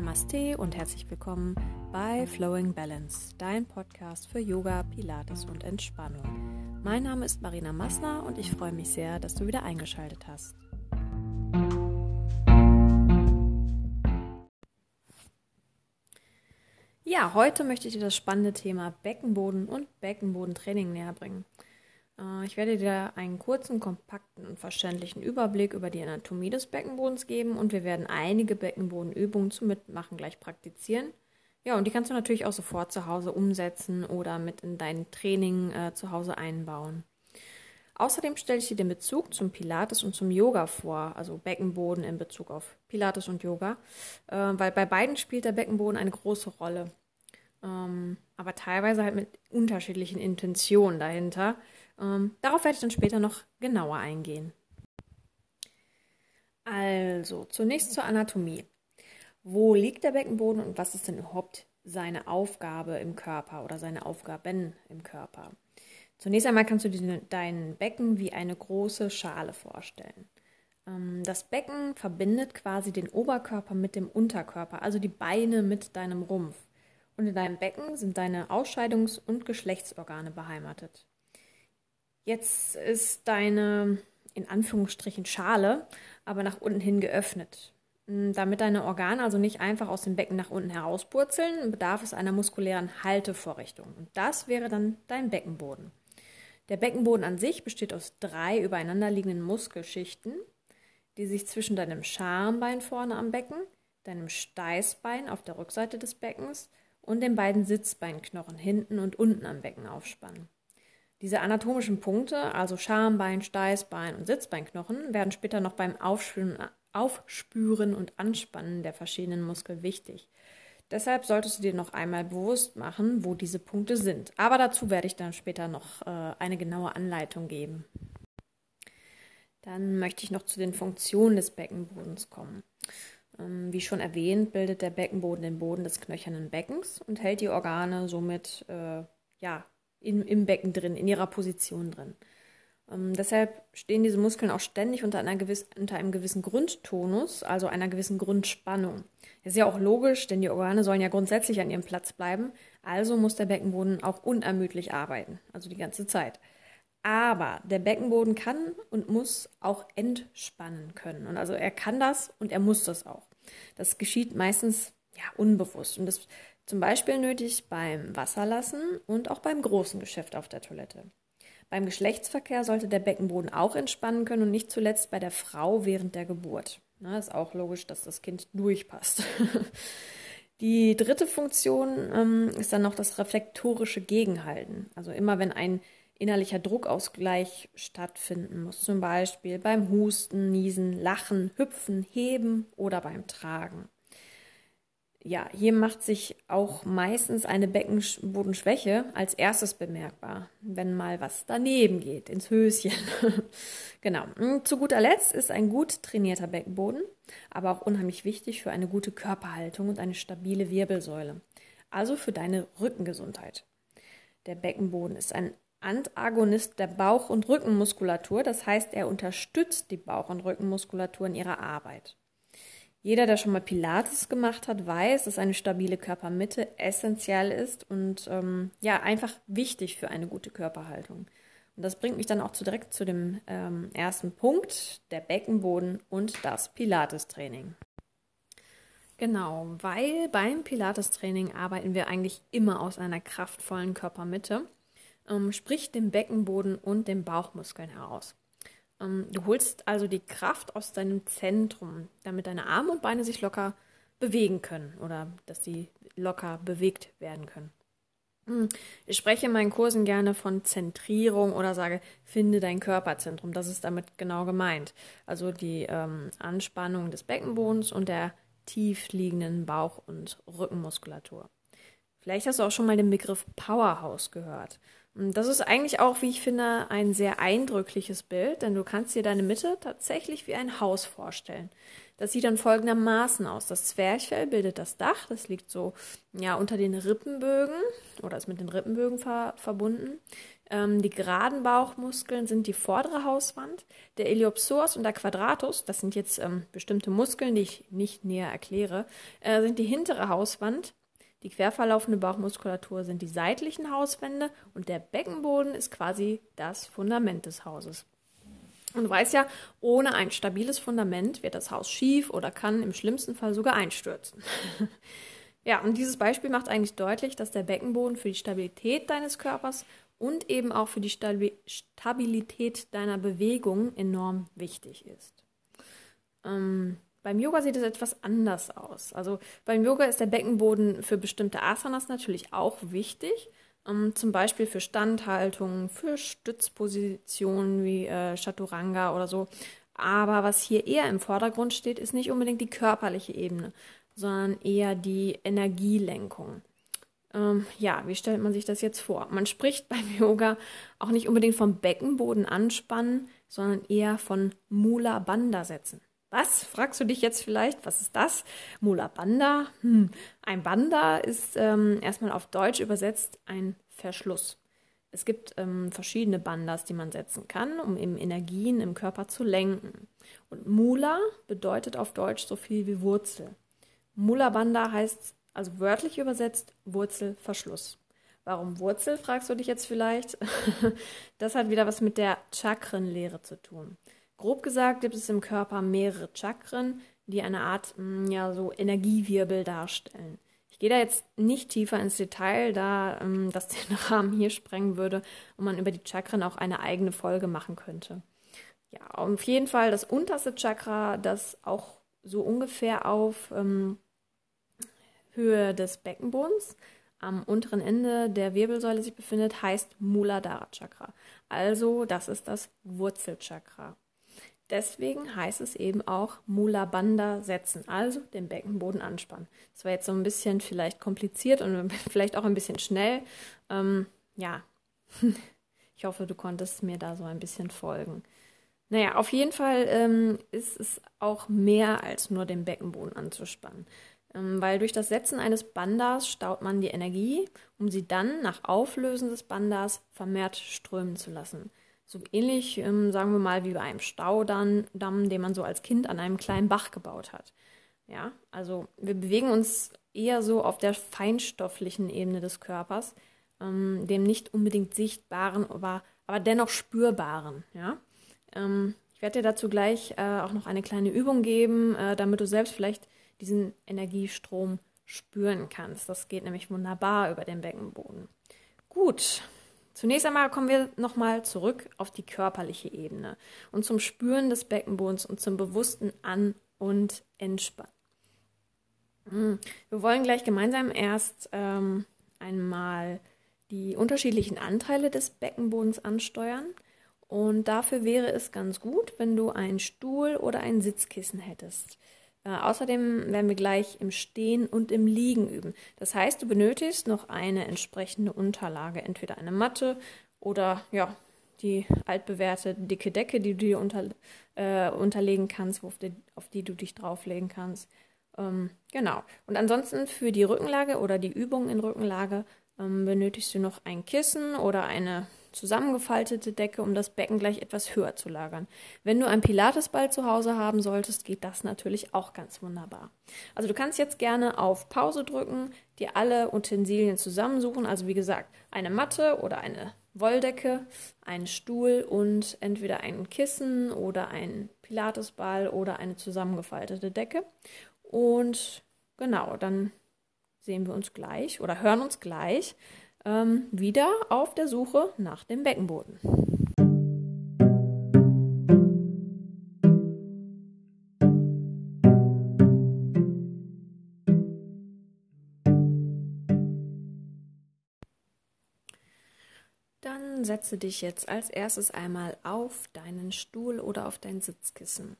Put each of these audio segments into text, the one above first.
Namaste und herzlich willkommen bei Flowing Balance, dein Podcast für Yoga, Pilates und Entspannung. Mein Name ist Marina Massner und ich freue mich sehr, dass du wieder eingeschaltet hast. Ja, heute möchte ich dir das spannende Thema Beckenboden und Beckenbodentraining näher bringen. Äh, ich werde dir einen kurzen, kompakten und verständlichen Überblick über die Anatomie des Beckenbodens geben und wir werden einige Beckenbodenübungen zum Mitmachen gleich praktizieren. Ja, und die kannst du natürlich auch sofort zu Hause umsetzen oder mit in dein Training äh, zu Hause einbauen. Außerdem stelle ich dir den Bezug zum Pilates und zum Yoga vor, also Beckenboden in Bezug auf Pilates und Yoga, äh, weil bei beiden spielt der Beckenboden eine große Rolle. Ähm, aber teilweise halt mit unterschiedlichen Intentionen dahinter. Ähm, darauf werde ich dann später noch genauer eingehen. Also, zunächst zur Anatomie. Wo liegt der Beckenboden und was ist denn überhaupt seine Aufgabe im Körper oder seine Aufgaben im Körper? Zunächst einmal kannst du dir dein Becken wie eine große Schale vorstellen. Ähm, das Becken verbindet quasi den Oberkörper mit dem Unterkörper, also die Beine mit deinem Rumpf. Und in deinem Becken sind deine Ausscheidungs- und Geschlechtsorgane beheimatet. Jetzt ist deine, in Anführungsstrichen, Schale aber nach unten hin geöffnet. Hm, damit deine Organe also nicht einfach aus dem Becken nach unten herauspurzeln, bedarf es einer muskulären Haltevorrichtung. Und das wäre dann dein Beckenboden. Der Beckenboden an sich besteht aus drei übereinander liegenden Muskelschichten, die sich zwischen deinem Schambein vorne am Becken, deinem Steißbein auf der Rückseite des Beckens und den beiden Sitzbeinknochen hinten und unten am Becken aufspannen. Diese anatomischen Punkte, also Schambein, Steißbein und Sitzbeinknochen, werden später noch beim Aufspüren, Aufspüren und Anspannen der verschiedenen Muskeln wichtig. Deshalb solltest du dir noch einmal bewusst machen, wo diese Punkte sind. Aber dazu werde ich dann später noch äh, eine genaue Anleitung geben. Dann möchte ich noch zu den Funktionen des Beckenbodens kommen. Ähm, wie schon erwähnt, bildet der Beckenboden den Boden des knöchernen Beckens und hält die Organe somit äh, ja, in, im Becken drin, in ihrer Position drin. Ähm, deshalb stehen diese Muskeln auch ständig unter, einer gewiss, unter einem gewissen Grundtonus, also einer gewissen Grundspannung. Das ist ja auch logisch, denn die Organe sollen ja grundsätzlich an ihrem Platz bleiben, also muss der Beckenboden auch unermüdlich arbeiten, also die ganze Zeit. Aber der Beckenboden kann und muss auch entspannen können. Und also er kann das und er muss das auch. Das geschieht meistens ja unbewusst. Und das zum Beispiel nötig beim Wasserlassen und auch beim großen Geschäft auf der Toilette. Beim Geschlechtsverkehr sollte der Beckenboden auch entspannen können und nicht zuletzt bei der Frau während der Geburt. Na, ist auch logisch, dass das Kind durchpasst. Die dritte Funktion ähm, ist dann noch das reflektorische Gegenhalten. Also immer wenn ein innerlicher Druckausgleich stattfinden muss, zum Beispiel beim Husten, Niesen, Lachen, Hüpfen, Heben oder beim Tragen ja, hier macht sich auch meistens eine Beckenbodenschwäche als erstes bemerkbar, wenn mal was daneben geht, ins Höschen. genau. Und zu guter Letzt ist ein gut trainierter Beckenboden, aber auch unheimlich wichtig für eine gute Körperhaltung und eine stabile Wirbelsäule, also für deine Rückengesundheit. Der Beckenboden ist ein Antagonist der Bauch- und Rückenmuskulatur, das heißt, er unterstützt die Bauch- und Rückenmuskulatur in ihrer Arbeit. Jeder, der schon mal Pilates gemacht hat, weiß, dass eine stabile Körpermitte essentiell ist und ähm, ja, einfach wichtig für eine gute Körperhaltung. Und das bringt mich dann auch zu, direkt zu dem ähm, ersten Punkt, der Beckenboden und das Pilates-Training. Genau, weil beim Pilates-Training arbeiten wir eigentlich immer aus einer kraftvollen Körpermitte, ähm, sprich dem Beckenboden und den Bauchmuskeln heraus. Ähm, du holst also die Kraft aus deinem Zentrum, damit deine Arme und Beine sich locker bewegen können oder dass sie locker bewegt werden können. Hm, ich spreche in meinen Kursen gerne von Zentrierung oder sage, finde dein Körperzentrum. Das ist damit genau gemeint. Also die ähm, Anspannung des Beckenbodens und der tief liegenden Bauch- und Rückenmuskulatur. Vielleicht hast du auch schon mal den Begriff Powerhouse gehört. Das ist eigentlich auch, wie ich finde, ein sehr eindrückliches Bild, denn du kannst dir deine Mitte tatsächlich wie ein Haus vorstellen. Das sieht dann folgendermaßen aus. Das Zwerchfell bildet das Dach, das liegt so ja unter den Rippenbögen oder ist mit den Rippenbögen ver verbunden. Ähm, die geraden Bauchmuskeln sind die vordere Hauswand. Der Iliopsoas und der Quadratus, das sind jetzt ähm, bestimmte Muskeln, die ich nicht näher erkläre, äh, sind die hintere Hauswand. Die querverlaufende Bauchmuskulatur sind die seitlichen Hauswände und der Beckenboden ist quasi das Fundament des Hauses. Und du weißt ja, ohne ein stabiles Fundament wird das Haus schief oder kann im schlimmsten Fall sogar einstürzen. ja, und dieses Beispiel macht eigentlich deutlich, dass der Beckenboden für die Stabilität deines Körpers und eben auch für die Stabilität deiner Bewegung enorm wichtig ist. Ähm, beim Yoga sieht es etwas anders aus. Also beim Yoga ist der Beckenboden für bestimmte Asanas natürlich auch wichtig, ähm, zum Beispiel für Standhaltung, für Stützpositionen wie äh, Chaturanga oder so. Aber was hier eher im Vordergrund steht, ist nicht unbedingt die körperliche Ebene, sondern eher die Energielenkung. Ähm, ja, wie stellt man sich das jetzt vor? Man spricht beim Yoga auch nicht unbedingt vom Beckenboden anspannen, sondern eher von Mula Bandha Sätzen. Was? Fragst du dich jetzt vielleicht, was ist das? Mula Bandha? Hm. Ein Bandha ist ähm, erstmal auf Deutsch übersetzt ein Verschluss. Es gibt ähm, verschiedene Bandas, die man setzen kann, um eben Energien im Körper zu lenken. Und Mula bedeutet auf Deutsch so viel wie Wurzel. Mula Bandha heißt also wörtlich übersetzt Wurzelverschluss. Warum Wurzel, fragst du dich jetzt vielleicht? das hat wieder was mit der Chakrenlehre zu tun. Grob gesagt gibt es im Körper mehrere Chakren, die eine Art mm, ja, so Energiewirbel darstellen. Ich gehe da jetzt nicht tiefer ins Detail, da ähm, das den Rahmen hier sprengen würde und man über die Chakren auch eine eigene Folge machen könnte. Ja, auf jeden Fall das unterste Chakra, das auch so ungefähr auf ähm, Höhe des Beckenbodens am unteren Ende der Wirbelsäule sich befindet, heißt Muladhara Chakra. Also das ist das Wurzelchakra. Deswegen heißt es eben auch Mula Bandha setzen, also den Beckenboden anspannen. Das war jetzt so ein bisschen vielleicht kompliziert und vielleicht auch ein bisschen schnell. Ähm, ja, ich hoffe, du konntest mir da so ein bisschen folgen. Naja, auf jeden Fall ähm, ist es auch mehr als nur den Beckenboden anzuspannen. Ähm, weil durch das Setzen eines Bandas staut man die Energie, um sie dann nach Auflösen des Bandas vermehrt strömen zu lassen. So ähnlich, ähm, sagen wir mal, wie bei einem Staudamm, den man so als Kind an einem kleinen Bach gebaut hat. Ja, also wir bewegen uns eher so auf der feinstofflichen Ebene des Körpers, ähm, dem nicht unbedingt sichtbaren, aber, aber dennoch spürbaren. Ja, ähm, ich werde dir dazu gleich äh, auch noch eine kleine Übung geben, äh, damit du selbst vielleicht diesen Energiestrom spüren kannst. Das geht nämlich wunderbar über den Beckenboden. Gut, Zunächst einmal kommen wir nochmal zurück auf die körperliche Ebene und zum Spüren des Beckenbodens und zum bewussten An- und Entspannen. Hm, wir wollen gleich gemeinsam erst ähm, einmal die unterschiedlichen Anteile des Beckenbodens ansteuern. Und dafür wäre es ganz gut, wenn du einen Stuhl oder ein Sitzkissen hättest. Äh, außerdem werden wir gleich im Stehen und im Liegen üben. Das heißt, du benötigst noch eine entsprechende Unterlage, entweder eine Matte oder ja, die altbewährte dicke Decke, die du dir unter, äh, unterlegen kannst, auf die, auf die, du dich drauflegen kannst. Ähm, genau. Und ansonsten für die Rückenlage oder die Übung in Rückenlage ähm, benötigst du noch ein Kissen oder eine zusammengefaltete Decke, um das Becken gleich etwas höher zu lagern. Wenn du einen Pilatesball zu Hause haben solltest, geht das natürlich auch ganz wunderbar. Also du kannst jetzt gerne auf Pause drücken, dir alle Utensilien zusammensuchen, also wie gesagt, eine Matte oder eine Wolldecke, einen Stuhl und entweder ein Kissen oder ein Pilatesball oder eine zusammengefaltete Decke. Und genau, dann sehen wir uns gleich oder hören uns gleich ähm, wieder auf der Suche nach dem Beckenboden. Dann setze dich jetzt als erstes einmal auf deinen Stuhl oder auf dein Sitzkissen.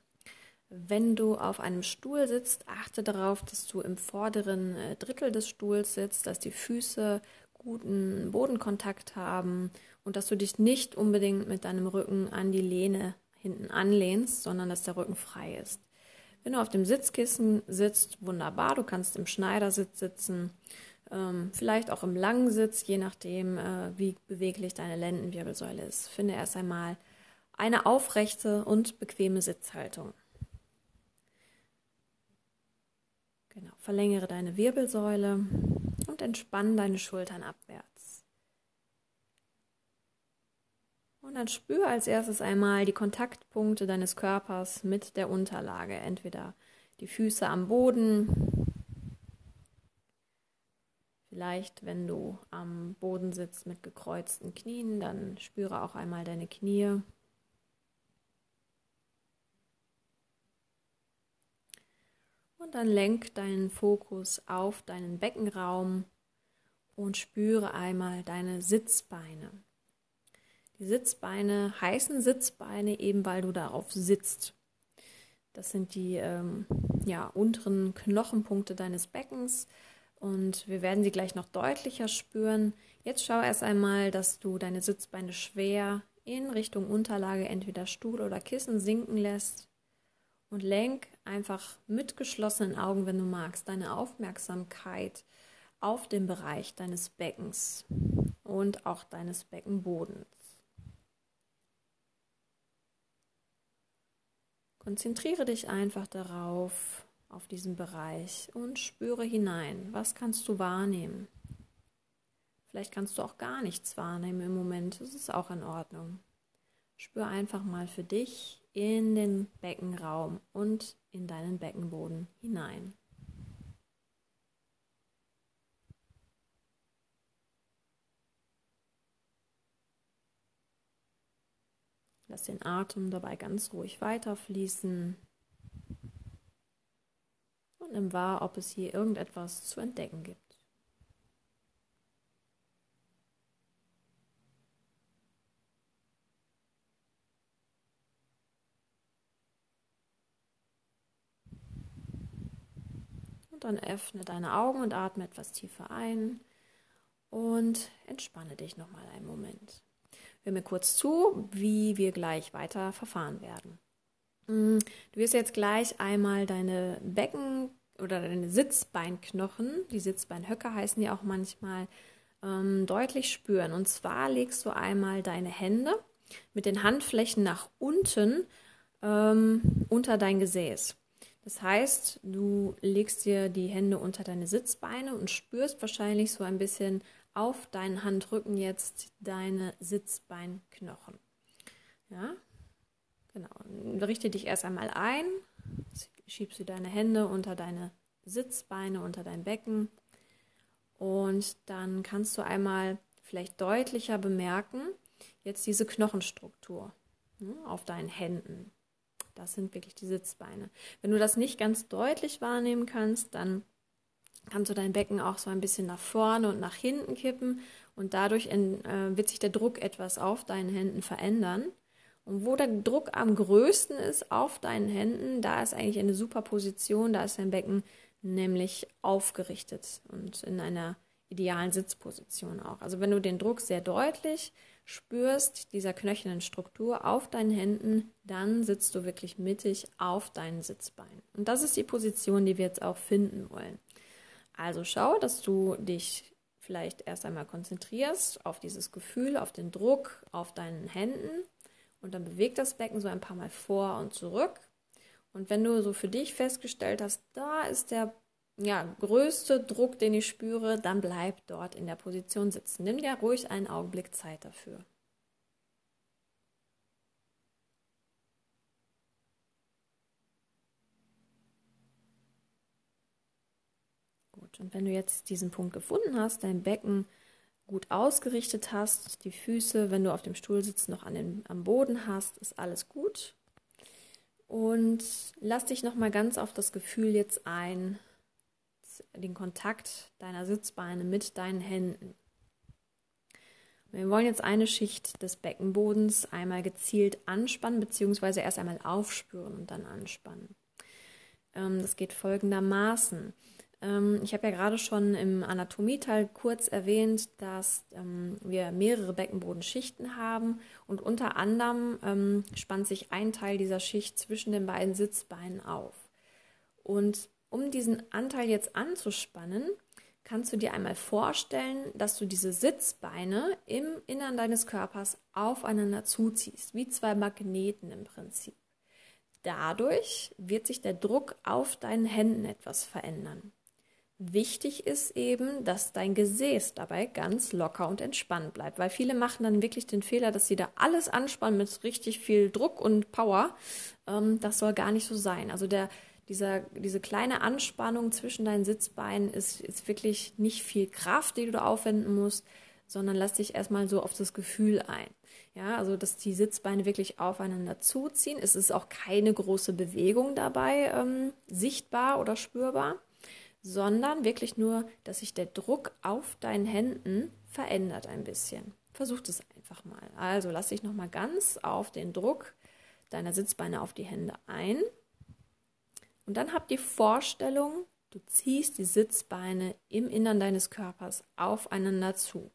Wenn du auf einem Stuhl sitzt, achte darauf, dass du im vorderen äh, Drittel des Stuhls sitzt, dass die Füße guten Bodenkontakt haben und dass du dich nicht unbedingt mit deinem Rücken an die Lehne hinten anlehnst, sondern dass der Rücken frei ist. Wenn du auf dem Sitzkissen sitzt, wunderbar, du kannst im Schneidersitz sitzen, ähm, vielleicht auch im langen Sitz, je nachdem, äh, wie beweglich deine Lendenwirbelsäule ist. Finde erst einmal eine aufrechte und bequeme Sitzhaltung. Genau, verlängere deine Wirbelsäule und entspann deine Schultern abwärts. Und dann spür als erstes einmal die Kontaktpunkte deines Körpers mit der Unterlage, entweder die Füße am Boden, vielleicht wenn du am Boden sitzt mit gekreuzten Knien, dann spüre auch einmal deine Knie. Dann lenk deinen Fokus auf deinen Beckenraum und spüre einmal deine Sitzbeine. Die Sitzbeine heißen Sitzbeine eben, weil du darauf sitzt. Das sind die ähm, ja, unteren Knochenpunkte deines Beckens und wir werden sie gleich noch deutlicher spüren. Jetzt schau erst einmal, dass du deine Sitzbeine schwer in Richtung Unterlage, entweder Stuhl oder Kissen, sinken lässt und lenk einfach mit geschlossenen Augen, wenn du magst, deine Aufmerksamkeit auf den Bereich deines Beckens und auch deines Beckenbodens. Konzentriere dich einfach darauf, auf diesen Bereich und spüre hinein. Was kannst du wahrnehmen? Vielleicht kannst du auch gar nichts wahrnehmen im Moment. Das ist auch in Ordnung. Spür einfach mal für dich in den Beckenraum und in deinen Beckenboden hinein. Lass den Atem dabei ganz ruhig weiterfließen und nimm wahr, ob es hier irgendetwas zu entdecken gibt. Dann öffne deine Augen und atme etwas tiefer ein und entspanne dich nochmal einen Moment. Hör mir kurz zu, wie wir gleich weiter verfahren werden. Mm, du wirst jetzt gleich einmal deine Becken- oder deine Sitzbeinknochen, die Sitzbeinhöcker heißen die auch manchmal, ähm, deutlich spüren. Und zwar legst du einmal deine Hände mit den Handflächen nach unten ähm, unter dein Gesäß. Das heißt, du legst dir die Hände unter deine Sitzbeine und spürst wahrscheinlich so ein bisschen auf deinen Handrücken jetzt deine Sitzbeinknochen. Ja, genau. Richte dich erst einmal ein, schiebst du deine Hände unter deine Sitzbeine, unter dein Becken und dann kannst du einmal vielleicht deutlicher bemerken, jetzt diese Knochenstruktur ne, auf deinen Händen. Das sind wirklich die Sitzbeine. Wenn du das nicht ganz deutlich wahrnehmen kannst, dann kannst du dein Becken auch so ein bisschen nach vorne und nach hinten kippen und dadurch in, äh, wird sich der Druck etwas auf deinen Händen verändern. Und wo der Druck am größten ist auf deinen Händen, da ist eigentlich eine super Position, da ist dein Becken nämlich aufgerichtet und in einer idealen Sitzposition auch. Also wenn du den Druck sehr deutlich spürst, dieser knöchernen Struktur auf deinen Händen, dann sitzt du wirklich mittig auf deinen Sitzbein. Und das ist die Position, die wir jetzt auch finden wollen. Also schau, dass du dich vielleicht erst einmal konzentrierst auf dieses Gefühl, auf den Druck auf deinen Händen und dann bewegt das Becken so ein paar Mal vor und zurück. Und wenn du so für dich festgestellt hast, da ist der ja, größte Druck, den ich spüre, dann bleib dort in der Position sitzen. Nimm dir ruhig einen Augenblick Zeit dafür. Gut, und wenn du jetzt diesen Punkt gefunden hast, dein Becken gut ausgerichtet hast, die Füße, wenn du auf dem Stuhl sitzt, noch an den, am Boden hast, ist alles gut. Und lass dich nochmal ganz auf das Gefühl jetzt ein, den Kontakt deiner Sitzbeine mit deinen Händen. Wir wollen jetzt eine Schicht des Beckenbodens einmal gezielt anspannen, beziehungsweise erst einmal aufspüren und dann anspannen. Ähm, das geht folgendermaßen. Ähm, ich habe ja gerade schon im Anatomieteil kurz erwähnt, dass ähm, wir mehrere Beckenbodenschichten haben und unter anderem spannt sich ein Teil dieser Schicht zwischen den beiden Sitzbeinen auf. Und um diesen Anteil jetzt anzuspannen, kannst du dir einmal vorstellen, dass du diese Sitzbeine im Innern deines Körpers aufeinander zuziehst, wie zwei Magneten im Prinzip. Dadurch wird sich der Druck auf deinen Händen etwas verändern. Wichtig ist eben, dass dein Gesäß dabei ganz locker und entspannt bleibt, weil viele machen dann wirklich den Fehler, dass sie da alles anspannen mit richtig viel Druck und Power. Ähm, das soll gar nicht so sein. Also der, dieser, diese kleine Anspannung zwischen deinen Sitzbeinen ist, ist wirklich nicht viel Kraft, die du da aufwenden musst, sondern lass dich erstmal so auf das Gefühl ein. Ja, also dass die Sitzbeine wirklich aufeinander zuziehen. Es ist auch keine große Bewegung dabei ähm, sichtbar oder spürbar sondern wirklich nur, dass sich der Druck auf deinen Händen verändert ein bisschen. Versuch es einfach mal. Also lass dich nochmal ganz auf den Druck deiner Sitzbeine auf die Hände ein. Und dann hab die Vorstellung, du ziehst die Sitzbeine im Innern deines Körpers aufeinander zu.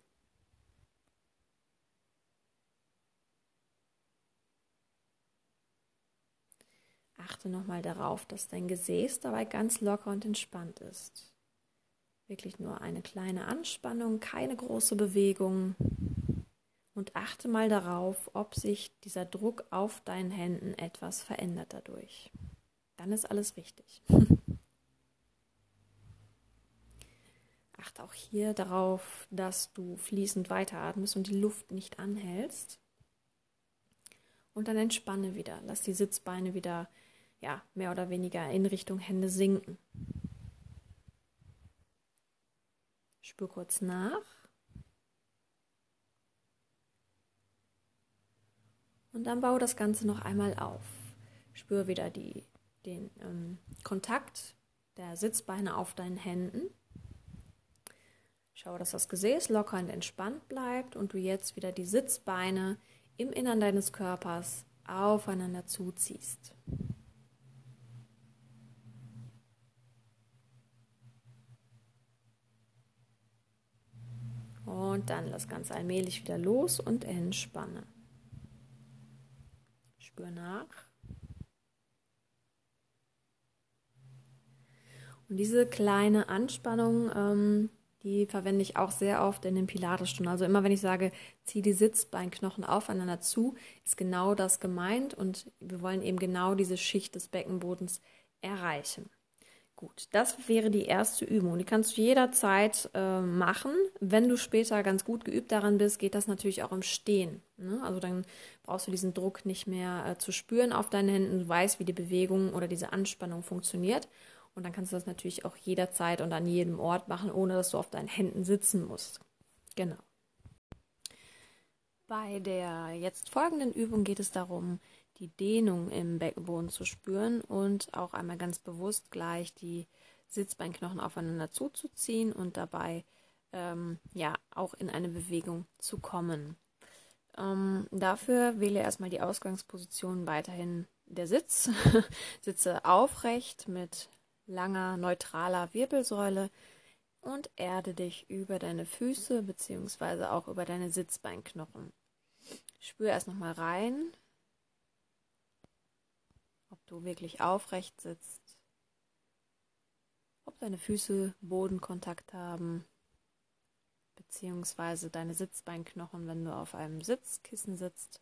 Achte nochmal darauf, dass dein Gesäß dabei ganz locker und entspannt ist. Wirklich nur eine kleine Anspannung, keine große Bewegung. Und achte mal darauf, ob sich dieser Druck auf deinen Händen etwas verändert dadurch. Dann ist alles richtig. achte auch hier darauf, dass du fließend weiteratmest und die Luft nicht anhältst. Und dann entspanne wieder. Lass die Sitzbeine wieder ja, mehr oder weniger in Richtung Hände sinken. Spür kurz nach. Und dann baue das Ganze noch einmal auf. Spür wieder die, den ähm, Kontakt der Sitzbeine auf deinen Händen. Schau, dass das Gesäß locker und entspannt bleibt und du jetzt wieder die Sitzbeine im Innern deines Körpers aufeinander zuziehst. Und dann lass ganz allmählich wieder los und entspanne. Spür nach. Und diese kleine Anspannung, ähm, die verwende ich auch sehr oft in den Pilatesstunden. Also immer wenn ich sage, zieh die Sitzbeinknochen aufeinander zu, ist genau das gemeint und wir wollen eben genau diese Schicht des Beckenbodens erreichen. Gut, das wäre die erste Übung. Die kannst du jederzeit äh, machen. Wenn du später ganz gut geübt daran bist, geht das natürlich auch im Stehen. Ne? Also dann brauchst du diesen Druck nicht mehr äh, zu spüren auf deinen Händen. Du weißt, wie die Bewegung oder diese Anspannung funktioniert. Und dann kannst du das natürlich auch jederzeit und an jedem Ort machen, ohne dass du auf deinen Händen sitzen musst. Genau. Bei der jetzt folgenden Übung geht es darum, die Dehnung im Beckenboden zu spüren und auch einmal ganz bewusst gleich die Sitzbeinknochen aufeinander zuzuziehen und dabei ähm, ja auch in eine Bewegung zu kommen. Ähm, dafür wähle erstmal die Ausgangsposition weiterhin der Sitz. Sitze aufrecht mit langer neutraler Wirbelsäule und erde dich über deine Füße bzw. auch über deine Sitzbeinknochen. Spür erst nochmal rein, ob du wirklich aufrecht sitzt, ob deine Füße Bodenkontakt haben, beziehungsweise deine Sitzbeinknochen, wenn du auf einem Sitzkissen sitzt.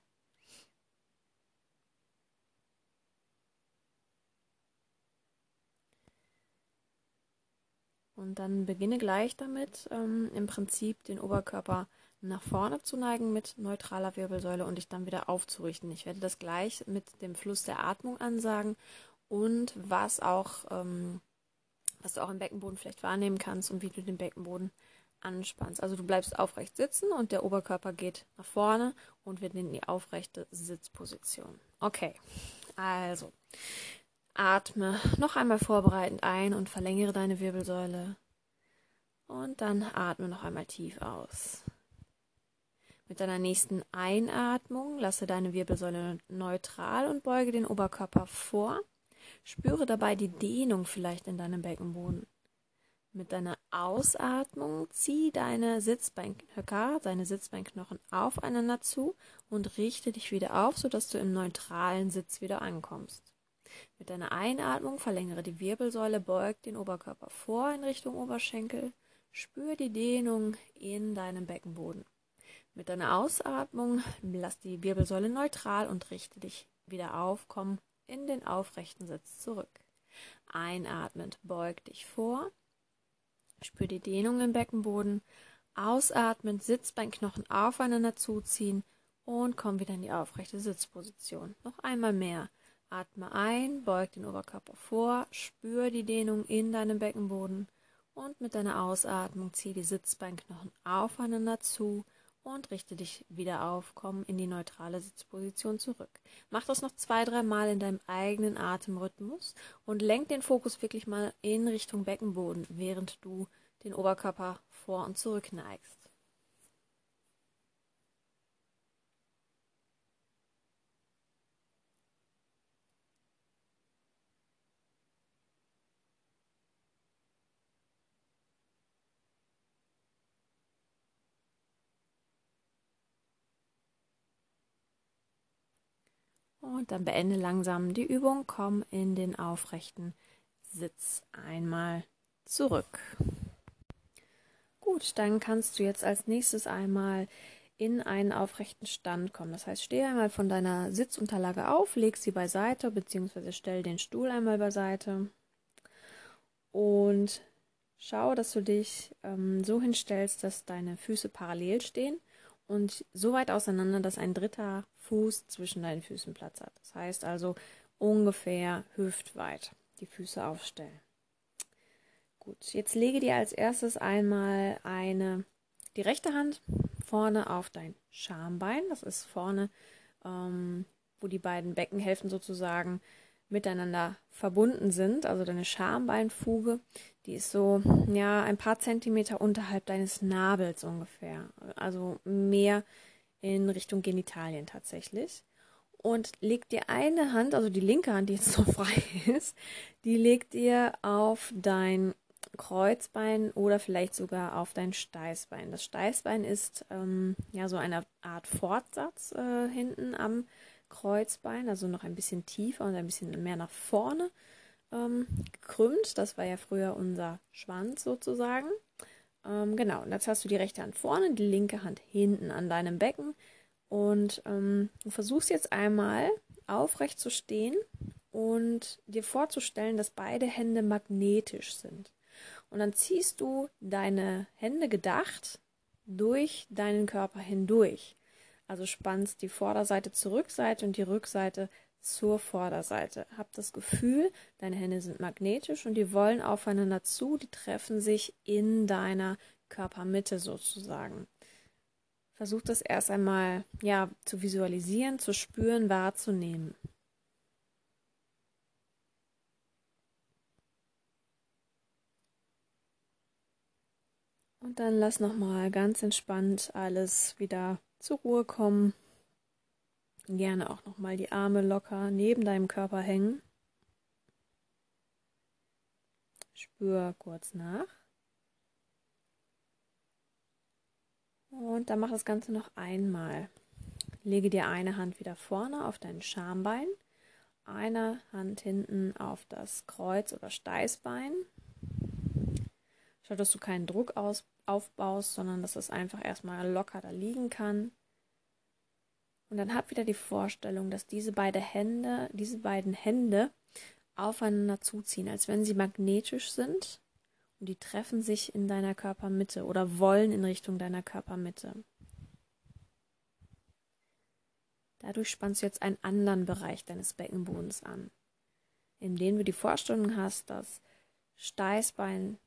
Und dann beginne gleich damit, ähm, im Prinzip den Oberkörper nach vorne zu neigen mit neutraler Wirbelsäule und dich dann wieder aufzurichten. Ich werde das gleich mit dem Fluss der Atmung ansagen und was auch, ähm, was du auch im Beckenboden vielleicht wahrnehmen kannst und wie du den Beckenboden anspannst. Also du bleibst aufrecht sitzen und der Oberkörper geht nach vorne und wird in die aufrechte Sitzposition. Okay, also atme noch einmal vorbereitend ein und verlängere deine Wirbelsäule. Und dann atme noch einmal tief aus. Mit deiner nächsten Einatmung lasse deine Wirbelsäule neutral und beuge den Oberkörper vor. Spüre dabei die Dehnung vielleicht in deinem Beckenboden. Mit deiner Ausatmung zieh deine Sitzbeinhöcker, deine Sitzbeinknochen aufeinander zu und richte dich wieder auf, sodass du im neutralen Sitz wieder ankommst. Mit deiner Einatmung verlängere die Wirbelsäule, beug den Oberkörper vor in Richtung Oberschenkel, spür die Dehnung in deinem Beckenboden. Mit deiner Ausatmung lass die Wirbelsäule neutral und richte dich wieder auf, komm in den aufrechten Sitz zurück. Einatmend beug dich vor Spür die Dehnung im Beckenboden. Ausatmen, Sitzbeinknochen aufeinander zuziehen und komm wieder in die aufrechte Sitzposition. Noch einmal mehr. Atme ein, beug den Oberkörper vor, spür die Dehnung in deinem Beckenboden und mit deiner Ausatmung zieh die Sitzbeinknochen aufeinander zu und richte dich wieder auf, komm in die neutrale Sitzposition zurück. Mach das noch zwei, drei Mal in deinem eigenen Atemrhythmus und lenk den Fokus wirklich mal in Richtung Beckenboden, während du den Oberkörper vor und zurück neigst. Und dann beende langsam die Übung, komm in den aufrechten Sitz einmal zurück. Gut, dann kannst du jetzt als nächstes einmal in einen aufrechten Stand kommen. Das heißt, stehe einmal von deiner Sitzunterlage auf, leg sie beiseite, beziehungsweise stell den Stuhl einmal beiseite und schau, dass du dich ähm, so hinstellst, dass deine Füße parallel stehen und so weit auseinander, dass ein dritter Fuß zwischen deinen Füßen Platz hat. Das heißt also ungefähr hüftweit die Füße aufstellen. Gut, jetzt lege dir als erstes einmal eine, die rechte Hand vorne auf dein Schambein. Das ist vorne, ähm, wo die beiden Beckenhälften sozusagen miteinander verbunden sind. Also deine Schambeinfuge, die ist so, ja, ein paar Zentimeter unterhalb deines Nabels ungefähr. Also mehr in Richtung Genitalien tatsächlich. Und legt dir eine Hand, also die linke Hand, die jetzt noch frei ist, die legt ihr auf dein Kreuzbein oder vielleicht sogar auf dein Steißbein. Das Steißbein ist ähm, ja so eine Art Fortsatz äh, hinten am Kreuzbein, also noch ein bisschen tiefer und ein bisschen mehr nach vorne ähm, gekrümmt. Das war ja früher unser Schwanz sozusagen. Ähm, genau, und jetzt hast du die rechte Hand vorne, die linke Hand hinten an deinem Becken. Und ähm, du versuchst jetzt einmal aufrecht zu stehen und dir vorzustellen, dass beide Hände magnetisch sind. Und dann ziehst du deine Hände gedacht durch deinen Körper hindurch. Also spannst die Vorderseite zur Rückseite und die Rückseite zur Vorderseite. Hab das Gefühl, deine Hände sind magnetisch und die wollen aufeinander zu, die treffen sich in deiner Körpermitte sozusagen. Versuch das erst einmal ja zu visualisieren, zu spüren, wahrzunehmen. Und dann lass nochmal ganz entspannt alles wieder zur Ruhe kommen. Gerne auch nochmal die Arme locker neben deinem Körper hängen. Spür kurz nach. Und dann mach das Ganze noch einmal. Lege dir eine Hand wieder vorne auf dein Schambein, eine Hand hinten auf das Kreuz- oder Steißbein. Schau, dass du keinen Druck aus aufbaust, sondern dass es einfach erstmal locker da liegen kann. Und dann hab wieder die Vorstellung, dass diese beiden Hände, diese beiden Hände aufeinander zuziehen, als wenn sie magnetisch sind und die treffen sich in deiner Körpermitte oder wollen in Richtung deiner Körpermitte. Dadurch spannst du jetzt einen anderen Bereich deines Beckenbodens an, in dem du die Vorstellung hast, dass Steißbein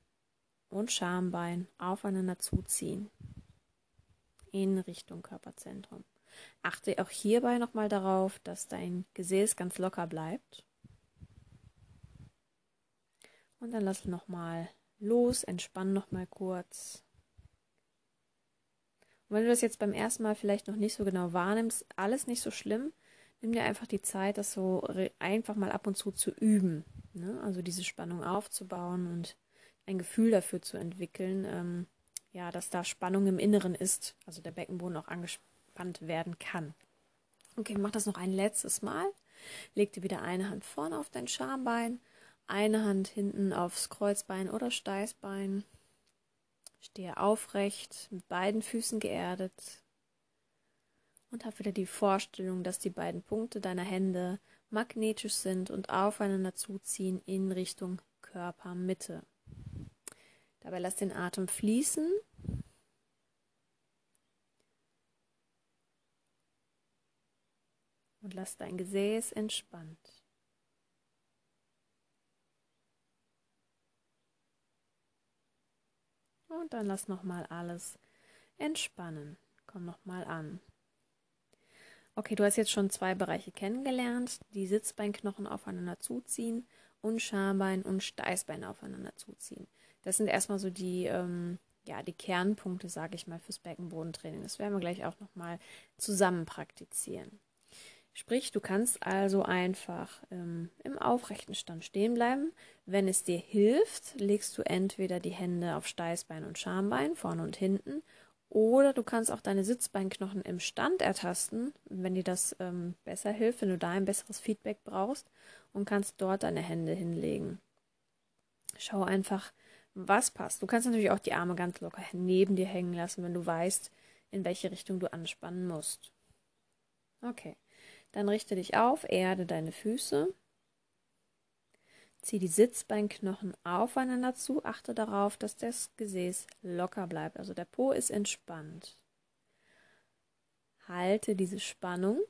und Schambein aufeinander zuziehen in Richtung Körperzentrum. Achte auch hierbei nochmal darauf, dass dein Gesäß ganz locker bleibt. Und dann lass nochmal los, entspann nochmal kurz. Und wenn du das jetzt beim ersten Mal vielleicht noch nicht so genau wahrnimmst, alles nicht so schlimm. Nimm dir einfach die Zeit, das so einfach mal ab und zu zu üben. Ne? Also diese Spannung aufzubauen und ein Gefühl dafür zu entwickeln, ähm, ja, dass da Spannung im Inneren ist, also der Beckenboden auch angespannt werden kann. Okay, mach das noch ein letztes Mal. Leg dir wieder eine Hand vorne auf dein Schambein, eine Hand hinten aufs Kreuzbein oder Steißbein. Stehe aufrecht, mit beiden Füßen geerdet. Und hab wieder die Vorstellung, dass die beiden Punkte deiner Hände magnetisch sind und aufeinander zuziehen in Richtung Körpermitte. Dabei lass den Atem fließen. Und lass dein Gesäß entspannt. Und dann lass nochmal alles entspannen. Komm nochmal an. Okay, du hast jetzt schon zwei Bereiche kennengelernt, die Sitzbeinknochen aufeinander zuziehen und Schambein und Steißbein aufeinander zuziehen. Das sind erstmal so die, ähm, ja, die Kernpunkte, sage ich mal, fürs Beckenbodentraining. Das werden wir gleich auch nochmal zusammen praktizieren. Sprich, du kannst also einfach ähm, im aufrechten Stand stehen bleiben. Wenn es dir hilft, legst du entweder die Hände auf Steißbein und Schambein, vorne und hinten, oder du kannst auch deine Sitzbeinknochen im Stand ertasten, wenn dir das ähm, besser hilft, wenn du da ein besseres Feedback brauchst und kannst dort deine Hände hinlegen. Schau einfach, was passt. Du kannst natürlich auch die Arme ganz locker neben dir hängen lassen, wenn du weißt, in welche Richtung du anspannen musst. Okay. Dann richte dich auf, erde deine Füße. Zieh die Sitzbeinknochen aufeinander zu. Achte darauf, dass das Gesäß locker bleibt. Also der Po ist entspannt. Halte diese Spannung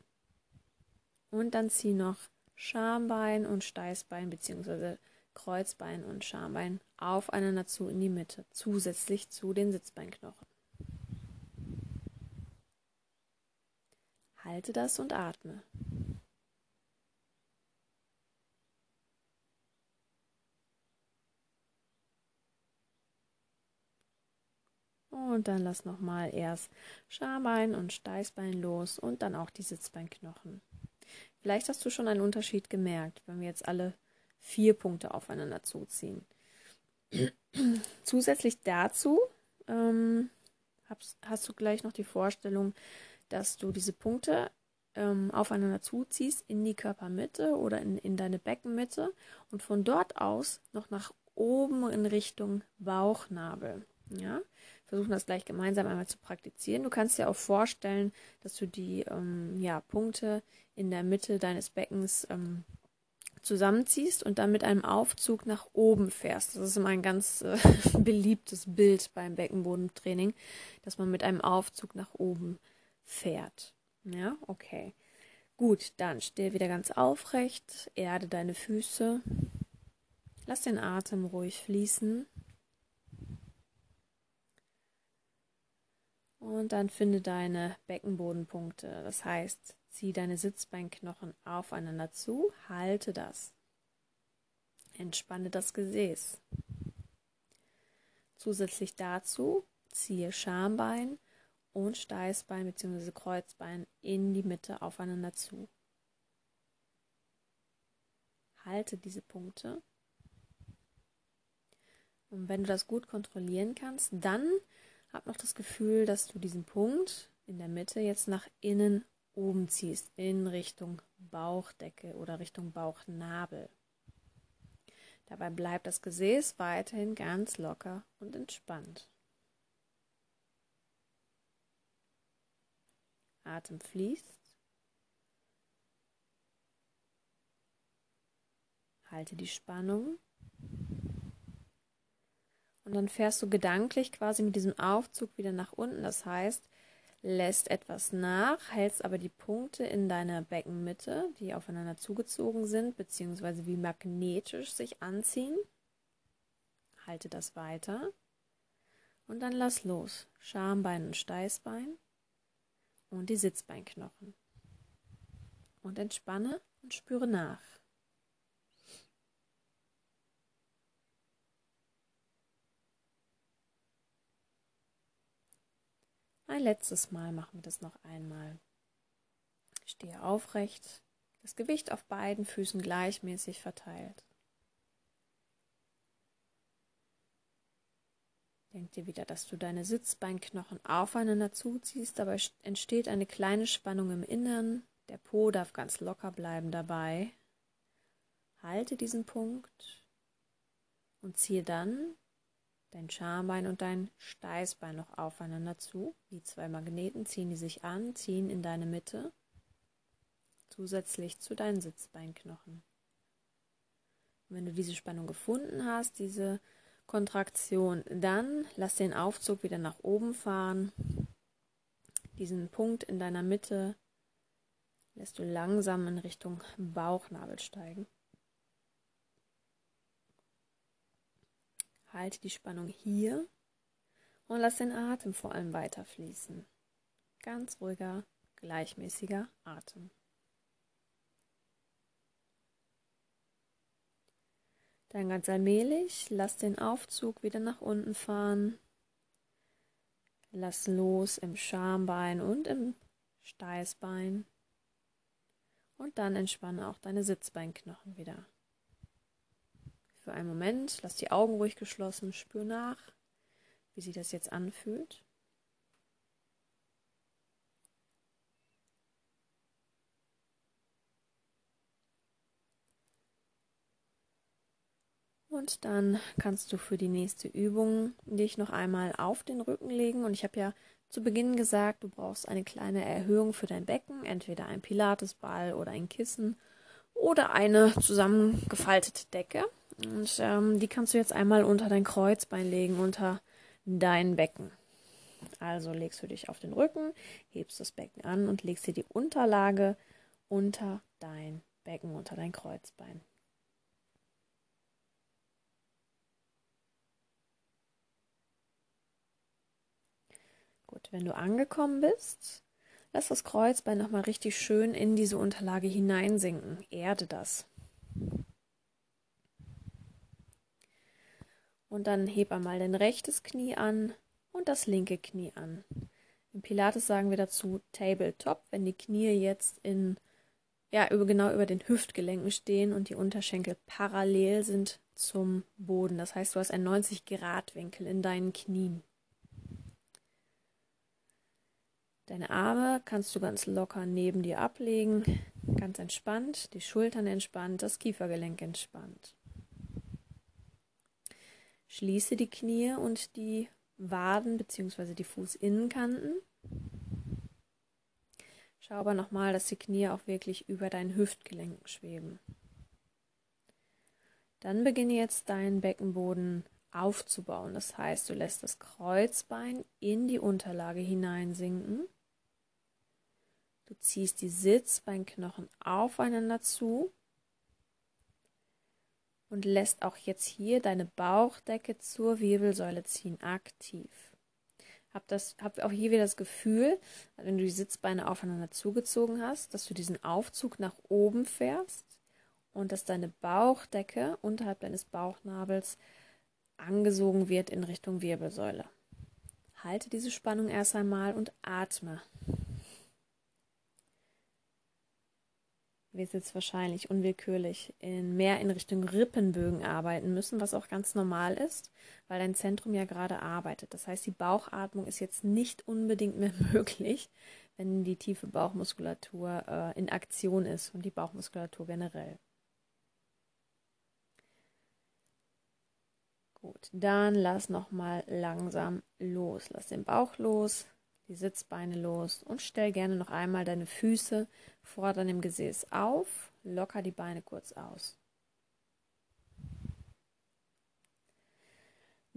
und dann zieh noch Schambein und Steißbein bzw. Kreuzbein und Schambein aufeinander zu in die Mitte, zusätzlich zu den Sitzbeinknochen. Halte das und atme. Und dann lass nochmal erst Schambein und Steißbein los und dann auch die Sitzbeinknochen. Vielleicht hast du schon einen Unterschied gemerkt, wenn wir jetzt alle vier Punkte aufeinander zuziehen. Zusätzlich dazu ähm, hast, hast, du gleich noch die Vorstellung, dass du diese Punkte ähm, aufeinander zuziehst in die Körpermitte oder in, in deine Beckenmitte und von dort aus noch nach oben in Richtung Bauchnabel. Ja, versuchen das gleich gemeinsam einmal zu praktizieren. Du kannst dir auch vorstellen, dass du die ähm, ja, Punkte in der Mitte deines Beckens ähm, zusammenziehst und dann mit einem Aufzug nach oben fährst. Das ist immer ein ganz äh, beliebtes Bild beim Beckenbodentraining, dass man mit einem Aufzug nach oben fährt. Ja, okay. Gut, dann steh wieder ganz aufrecht, erde deine Füße, lass den Atem ruhig fließen. Und dann finde deine Beckenbodenpunkte. Das heißt, zieh deine Sitzbeinknochen aufeinander zu, halte das. Entspanne das Gesäß. Zusätzlich dazu ziehe Schambein und Steißbein bzw. Kreuzbein in die Mitte aufeinander zu. Halte diese Punkte. Und wenn du das gut kontrollieren kannst, dann hab noch das Gefühl, dass du diesen Punkt in der Mitte jetzt nach innen oben ziehst, in Richtung Bauchdecke oder Richtung Bauchnabel. Dabei bleibt das Gesäß weiterhin ganz locker und entspannt. Atem fließt. Halte die Spannung. Und dann fährst du gedanklich quasi mit diesem Aufzug wieder nach unten. Das heißt, lässt etwas nach, hältst aber die Punkte in deiner Beckenmitte, die aufeinander zugezogen sind, beziehungsweise wie magnetisch sich anziehen. Halte das weiter. Und dann lass los. Schambein und Steißbein und die Sitzbeinknochen. Und entspanne und spüre nach. Ein letztes Mal machen wir das noch einmal. Stehe aufrecht, das Gewicht auf beiden Füßen gleichmäßig verteilt. Denk dir wieder, dass du deine Sitzbeinknochen aufeinander zuziehst, dabei entsteht eine kleine Spannung im Innern. Der Po darf ganz locker bleiben dabei. Halte diesen Punkt und ziehe dann dein Schambein und dein Steißbein noch aufeinander zu. Wie zwei Magneten ziehen die sich an, ziehen in deine Mitte, zusätzlich zu deinen Sitzbeinknochen. Und wenn du diese Spannung gefunden hast, diese Kontraktion, dann lass den Aufzug wieder nach oben fahren. Diesen Punkt in deiner Mitte lässt du langsam in Richtung Bauchnabel steigen. Halte die Spannung hier und lass den Atem vor allem weiter fließen. Ganz ruhiger, gleichmäßiger Atem. Dann ganz allmählich, lass den Aufzug wieder nach unten fahren. Lass los im Schambein und im Steißbein. Und dann entspanne auch deine Sitzbeinknochen wieder. Für einen Moment, lass die Augen ruhig geschlossen, spür nach, wie sich das jetzt anfühlt. Und dann kannst du für die nächste Übung dich noch einmal auf den Rücken legen. Und ich habe ja zu Beginn gesagt, du brauchst eine kleine Erhöhung für dein Becken, entweder ein Pilatesball oder ein Kissen oder eine zusammengefaltete Decke. Und ähm, die kannst du jetzt einmal unter dein Kreuzbein legen, unter dein Becken. Also legst du dich auf den Rücken, hebst das Becken an und legst dir die Unterlage unter dein Becken, unter dein Kreuzbein. Gut, wenn du angekommen bist, lass das Kreuzbein nochmal richtig schön in diese Unterlage hineinsinken. Erde das. Und dann heb einmal dein rechtes Knie an und das linke Knie an. Im Pilates sagen wir dazu Tabletop, wenn die Knie jetzt in ja, über, genau über den Hüftgelenken stehen und die Unterschenkel parallel sind zum Boden. Das heißt, du hast einen 90-Grad-Winkel in deinen Knien. Deine Arme kannst du ganz locker neben dir ablegen, ganz entspannt, die Schultern entspannt, das Kiefergelenk entspannt. Schließe die Knie und die Waden bzw. die Fußinnenkanten. Schau aber nochmal, dass die Knie auch wirklich über deinen Hüftgelenken schweben. Dann beginne jetzt deinen Beckenboden aufzubauen. Das heißt, du lässt das Kreuzbein in die Unterlage hineinsinken. Du ziehst die Sitzbeinknochen aufeinander zu und lässt auch jetzt hier deine Bauchdecke zur Wirbelsäule ziehen, aktiv. Hab, das, hab auch hier wieder das Gefühl, wenn du die Sitzbeine aufeinander zugezogen hast, dass du diesen Aufzug nach oben fährst und dass deine Bauchdecke unterhalb deines Bauchnabels angesogen wird in Richtung Wirbelsäule. Halte diese Spannung erst einmal und atme. Wir jetzt wahrscheinlich unwillkürlich in mehr in Richtung Rippenbögen arbeiten müssen, was auch ganz normal ist, weil dein Zentrum ja gerade arbeitet. Das heißt, die Bauchatmung ist jetzt nicht unbedingt mehr möglich, wenn die tiefe Bauchmuskulatur äh, in Aktion ist und die Bauchmuskulatur generell. Gut, dann lass nochmal langsam los. Lass den Bauch los, die Sitzbeine los und stell gerne noch einmal deine Füße vor deinem Gesäß auf. Locker die Beine kurz aus.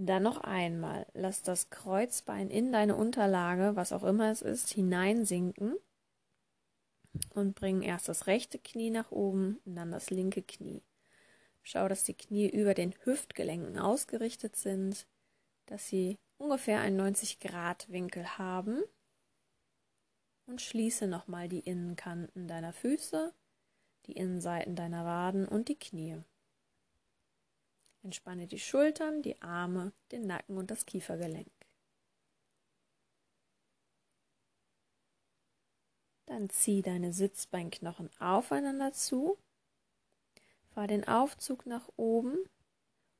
Dann noch einmal, lass das Kreuzbein in deine Unterlage, was auch immer es ist, hineinsinken und bring erst das rechte Knie nach oben und dann das linke Knie. Schau, dass die Knie über den Hüftgelenken ausgerichtet sind, dass sie ungefähr einen 90 Grad Winkel haben und schließe nochmal die Innenkanten deiner Füße, die Innenseiten deiner Waden und die Knie. Entspanne die Schultern, die Arme, den Nacken und das Kiefergelenk. Dann zieh deine Sitzbeinknochen aufeinander zu, fahr den Aufzug nach oben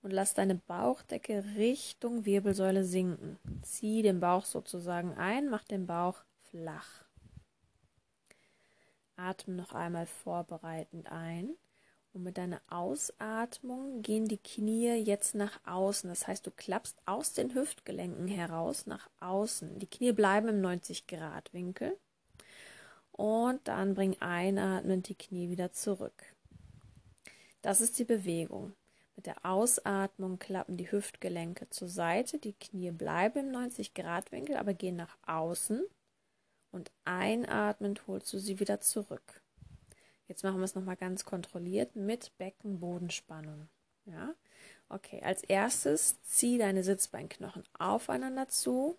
und lass deine Bauchdecke Richtung Wirbelsäule sinken. Zieh den Bauch sozusagen ein, mach den Bauch flach. Atme noch einmal vorbereitend ein. Und mit deiner Ausatmung gehen die Knie jetzt nach außen. Das heißt, du klappst aus den Hüftgelenken heraus nach außen. Die Knie bleiben im 90-Grad-Winkel. Und dann bring einatmend die Knie wieder zurück. Das ist die Bewegung. Mit der Ausatmung klappen die Hüftgelenke zur Seite, die Knie bleiben im 90-Grad-Winkel, aber gehen nach außen. Und einatmend holst du sie wieder zurück. Jetzt machen wir es nochmal ganz kontrolliert mit Beckenbodenspannung. Ja? Okay, als erstes zieh deine Sitzbeinknochen aufeinander zu,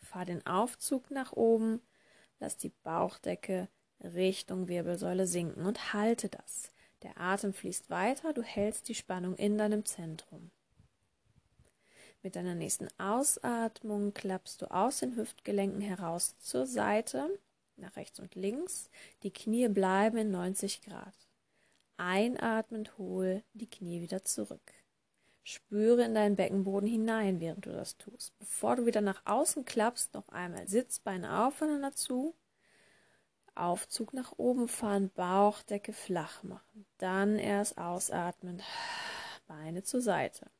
fahr den Aufzug nach oben, lass die Bauchdecke Richtung Wirbelsäule sinken und halte das. Der Atem fließt weiter, du hältst die Spannung in deinem Zentrum. Mit deiner nächsten Ausatmung klappst du aus den Hüftgelenken heraus zur Seite, nach rechts und links. Die Knie bleiben in 90 Grad. Einatmend hol die Knie wieder zurück. Spüre in deinen Beckenboden hinein, während du das tust. Bevor du wieder nach außen klappst, noch einmal Sitzbeine aufeinander zu Aufzug nach oben fahren, Bauchdecke flach machen. Dann erst ausatmen, Beine zur Seite.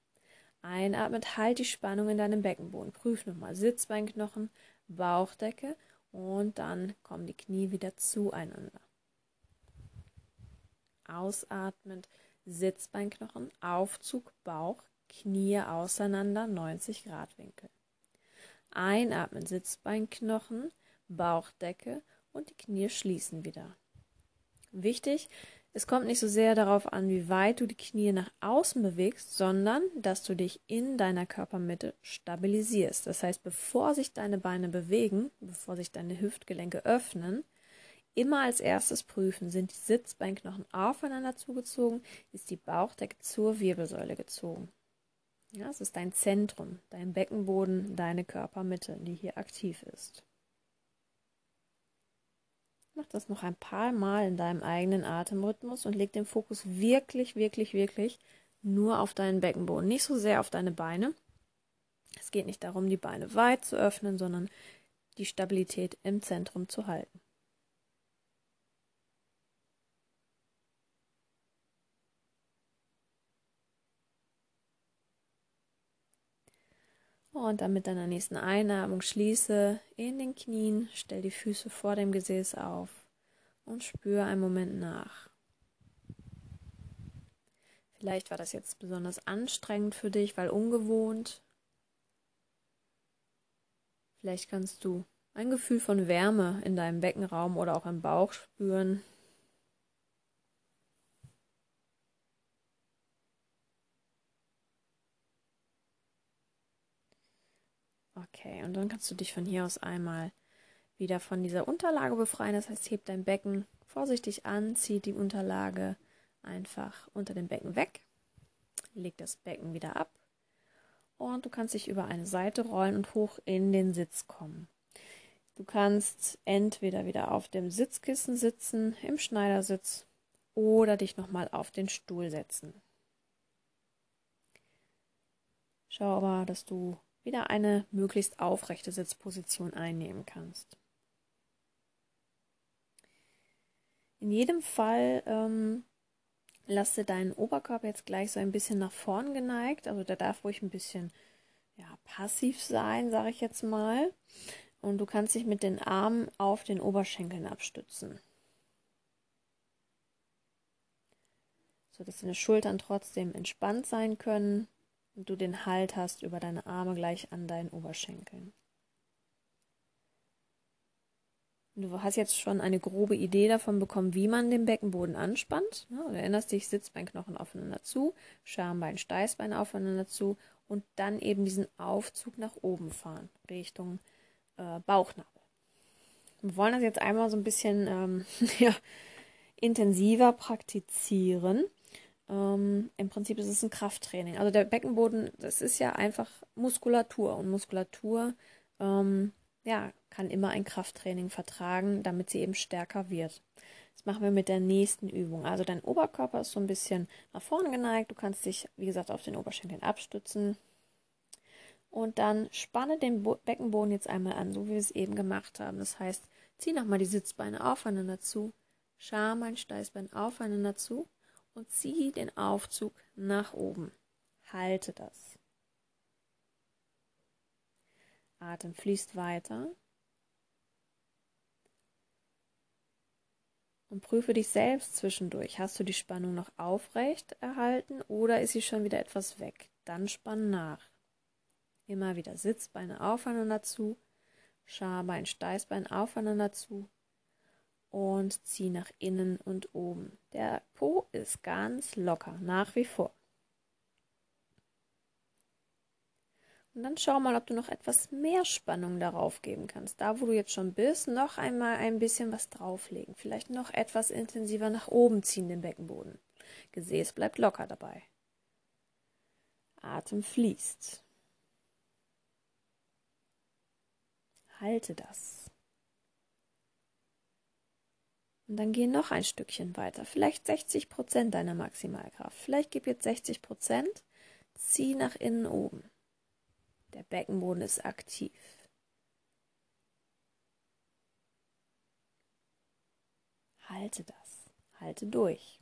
Einatmen, halt die Spannung in deinem Beckenboden. Prüf nochmal Sitzbeinknochen, Bauchdecke und dann kommen die Knie wieder zueinander. Ausatmend, Sitzbeinknochen, Aufzug, Bauch, Knie auseinander, 90 Grad Winkel. Einatmen, Sitzbeinknochen, Bauchdecke und die Knie schließen wieder. Wichtig, es kommt nicht so sehr darauf an, wie weit du die Knie nach außen bewegst, sondern dass du dich in deiner Körpermitte stabilisierst. Das heißt, bevor sich deine Beine bewegen, bevor sich deine Hüftgelenke öffnen, immer als erstes prüfen, sind die Sitzbeinknochen aufeinander zugezogen, ist die Bauchdecke zur Wirbelsäule gezogen. Ja, es ist dein Zentrum, dein Beckenboden, deine Körpermitte, die hier aktiv ist. Mach das noch ein paar Mal in deinem eigenen Atemrhythmus und leg den Fokus wirklich, wirklich, wirklich nur auf deinen Beckenboden, nicht so sehr auf deine Beine. Es geht nicht darum, die Beine weit zu öffnen, sondern die Stabilität im Zentrum zu halten. Und dann mit deiner nächsten Einatmung schließe in den Knien, stell die Füße vor dem Gesäß auf und spüre einen Moment nach. Vielleicht war das jetzt besonders anstrengend für dich, weil ungewohnt. Vielleicht kannst du ein Gefühl von Wärme in deinem Beckenraum oder auch im Bauch spüren. Okay, und dann kannst du dich von hier aus einmal wieder von dieser Unterlage befreien. Das heißt, heb dein Becken vorsichtig an, zieh die Unterlage einfach unter dem Becken weg, leg das Becken wieder ab und du kannst dich über eine Seite rollen und hoch in den Sitz kommen. Du kannst entweder wieder auf dem Sitzkissen sitzen, im Schneidersitz oder dich nochmal auf den Stuhl setzen. Schau aber, dass du wieder eine möglichst aufrechte Sitzposition einnehmen kannst. In jedem Fall ähm, lasse deinen Oberkörper jetzt gleich so ein bisschen nach vorn geneigt. Also der darf ruhig ein bisschen ja, passiv sein, sage ich jetzt mal. Und du kannst dich mit den Armen auf den Oberschenkeln abstützen. So dass deine Schultern trotzdem entspannt sein können du den Halt hast über deine Arme gleich an deinen Oberschenkeln. Du hast jetzt schon eine grobe Idee davon bekommen, wie man den Beckenboden anspannt. Ne? Du erinnerst dich, Sitzbeinknochen aufeinander zu, Schambein, Steißbein aufeinander zu und dann eben diesen Aufzug nach oben fahren, Richtung äh, Bauchnabel. Wir wollen das jetzt einmal so ein bisschen ähm, ja, intensiver praktizieren. Ähm, Im Prinzip ist es ein Krafttraining. Also der Beckenboden, das ist ja einfach Muskulatur und Muskulatur ähm, ja, kann immer ein Krafttraining vertragen, damit sie eben stärker wird. Das machen wir mit der nächsten Übung. Also dein Oberkörper ist so ein bisschen nach vorne geneigt. Du kannst dich, wie gesagt, auf den Oberschenkeln abstützen. Und dann spanne den Bo Beckenboden jetzt einmal an, so wie wir es eben gemacht haben. Das heißt, zieh nochmal die Sitzbeine aufeinander zu, Schambein, Steißbein aufeinander zu und zieh den Aufzug nach oben. Halte das. Atem fließt weiter. Und prüfe dich selbst zwischendurch. Hast du die Spannung noch aufrecht erhalten oder ist sie schon wieder etwas weg? Dann spann nach. Immer wieder Sitzbeine aufeinander zu, Schambein, Steißbein aufeinander zu und zieh nach innen und oben. Der Po ist ganz locker, nach wie vor. Und dann schau mal, ob du noch etwas mehr Spannung darauf geben kannst. Da, wo du jetzt schon bist, noch einmal ein bisschen was drauflegen. Vielleicht noch etwas intensiver nach oben ziehen, den Beckenboden. Gesäß bleibt locker dabei. Atem fließt. Halte das. Und dann geh noch ein Stückchen weiter. Vielleicht 60 Prozent deiner Maximalkraft. Vielleicht gib jetzt 60 Prozent. Zieh nach innen oben. Der Beckenboden ist aktiv. Halte das. Halte durch.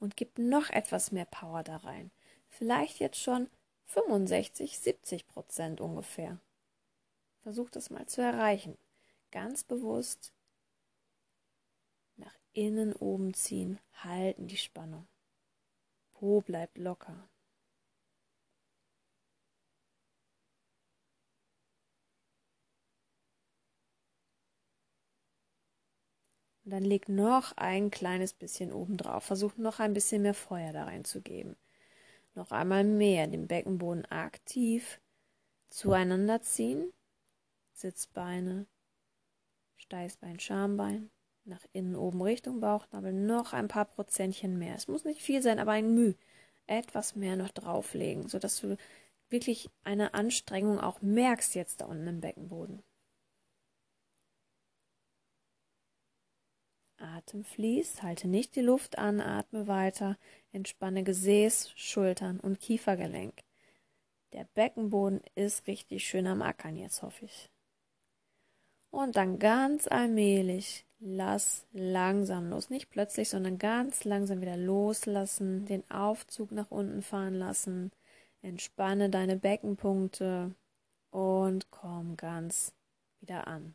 Und gib noch etwas mehr Power da rein. Vielleicht jetzt schon 65, 70 Prozent ungefähr. Versuch das mal zu erreichen. Ganz bewusst innen oben ziehen, halten die Spannung. Po bleibt locker. Und dann leg noch ein kleines bisschen oben drauf. Versuch noch ein bisschen mehr Feuer da reinzugeben. Noch einmal mehr den Beckenboden aktiv zueinander ziehen. Sitzbeine, Steißbein, Schambein, nach innen oben Richtung Bauchnabel, noch ein paar Prozentchen mehr. Es muss nicht viel sein, aber ein Müh. Etwas mehr noch drauflegen, sodass du wirklich eine Anstrengung auch merkst jetzt da unten im Beckenboden. Atem fließt, halte nicht die Luft an, atme weiter, entspanne Gesäß, Schultern und Kiefergelenk. Der Beckenboden ist richtig schön am Ackern jetzt, hoffe ich. Und dann ganz allmählich lass langsam los. Nicht plötzlich, sondern ganz langsam wieder loslassen, den Aufzug nach unten fahren lassen. Entspanne deine Beckenpunkte und komm ganz wieder an.